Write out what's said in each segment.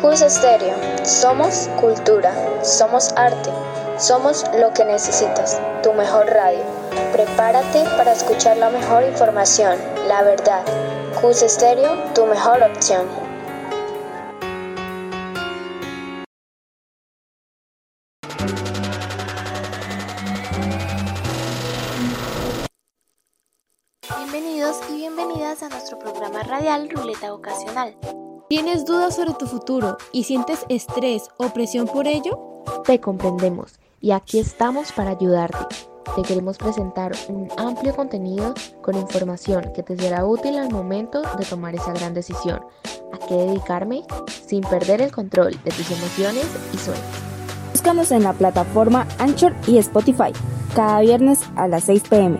Cus Estéreo. Somos cultura. Somos arte. Somos lo que necesitas. Tu mejor radio. Prepárate para escuchar la mejor información. La verdad. Cus Estéreo, tu mejor opción. Bienvenidos y bienvenidas a nuestro programa radial Ruleta Vocacional. ¿Tienes dudas sobre tu futuro y sientes estrés o presión por ello? Te comprendemos y aquí estamos para ayudarte. Te queremos presentar un amplio contenido con información que te será útil al momento de tomar esa gran decisión. ¿A qué dedicarme? Sin perder el control de tus emociones y sueños. Búscanos en la plataforma Anchor y Spotify cada viernes a las 6 pm.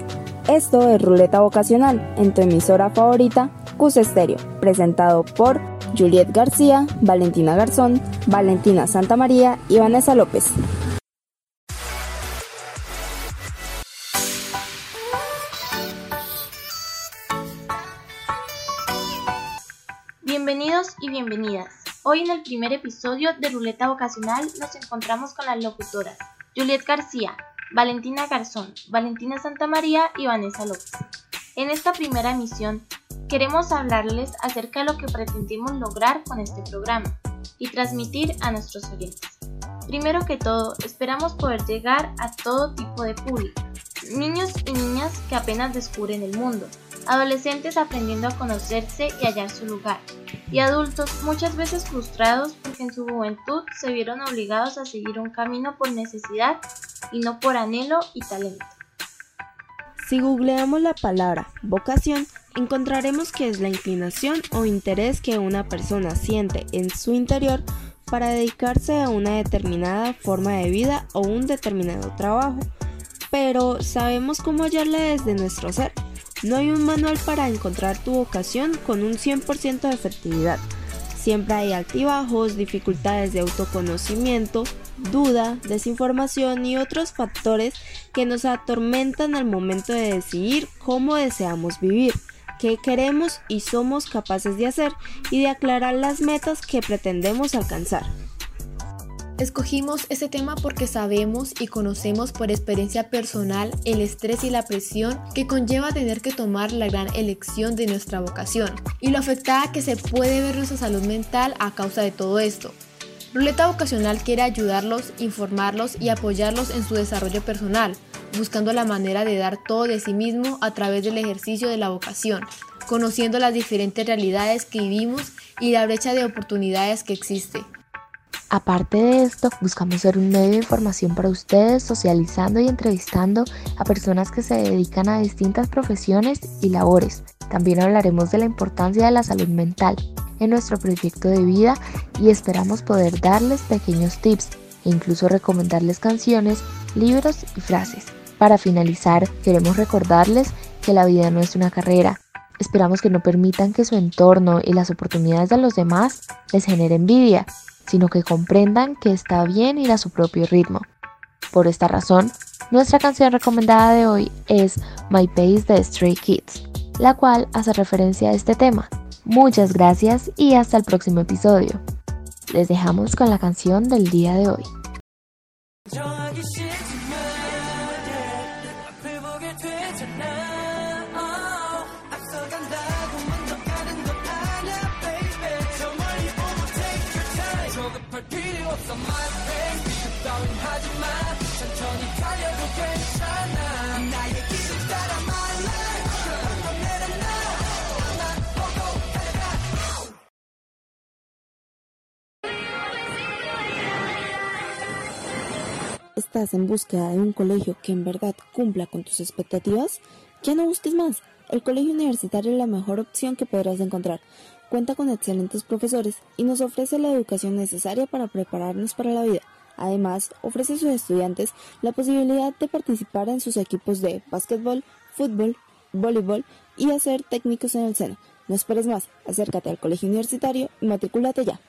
Esto es Ruleta Vocacional en tu emisora favorita, Cus Estéreo, presentado por Juliet García, Valentina Garzón, Valentina Santa María y Vanessa López. Bienvenidos y bienvenidas. Hoy en el primer episodio de Ruleta Vocacional nos encontramos con las locutoras Juliet García, Valentina Garzón, Valentina Santa María y Vanessa López. En esta primera emisión queremos hablarles acerca de lo que pretendimos lograr con este programa y transmitir a nuestros oyentes. Primero que todo, esperamos poder llegar a todo tipo de público, niños y niñas que apenas descubren el mundo, adolescentes aprendiendo a conocerse y hallar su lugar, y adultos muchas veces frustrados porque en su juventud se vieron obligados a seguir un camino por necesidad y no por anhelo y talento. Si googleamos la palabra vocación, encontraremos que es la inclinación o interés que una persona siente en su interior para dedicarse a una determinada forma de vida o un determinado trabajo. Pero ¿sabemos cómo hallarla desde nuestro ser? No hay un manual para encontrar tu vocación con un 100% de efectividad. Siempre hay altibajos, dificultades de autoconocimiento, duda, desinformación y otros factores que nos atormentan al momento de decidir cómo deseamos vivir, qué queremos y somos capaces de hacer y de aclarar las metas que pretendemos alcanzar. Escogimos este tema porque sabemos y conocemos por experiencia personal el estrés y la presión que conlleva tener que tomar la gran elección de nuestra vocación y lo afectada que se puede ver nuestra salud mental a causa de todo esto. Ruleta Vocacional quiere ayudarlos, informarlos y apoyarlos en su desarrollo personal, buscando la manera de dar todo de sí mismo a través del ejercicio de la vocación, conociendo las diferentes realidades que vivimos y la brecha de oportunidades que existe. Aparte de esto, buscamos ser un medio de información para ustedes, socializando y entrevistando a personas que se dedican a distintas profesiones y labores. También hablaremos de la importancia de la salud mental en nuestro proyecto de vida y esperamos poder darles pequeños tips e incluso recomendarles canciones, libros y frases. Para finalizar, queremos recordarles que la vida no es una carrera. Esperamos que no permitan que su entorno y las oportunidades de los demás les genere envidia sino que comprendan que está bien ir a su propio ritmo. Por esta razón, nuestra canción recomendada de hoy es My Pace de Stray Kids, la cual hace referencia a este tema. Muchas gracias y hasta el próximo episodio. Les dejamos con la canción del día de hoy. ¿Estás en búsqueda de un colegio que en verdad cumpla con tus expectativas? Ya no busques más. El colegio universitario es la mejor opción que podrás encontrar. Cuenta con excelentes profesores y nos ofrece la educación necesaria para prepararnos para la vida. Además, ofrece a sus estudiantes la posibilidad de participar en sus equipos de básquetbol, fútbol, voleibol y hacer técnicos en el seno. No esperes más, acércate al colegio universitario y matricúlate ya.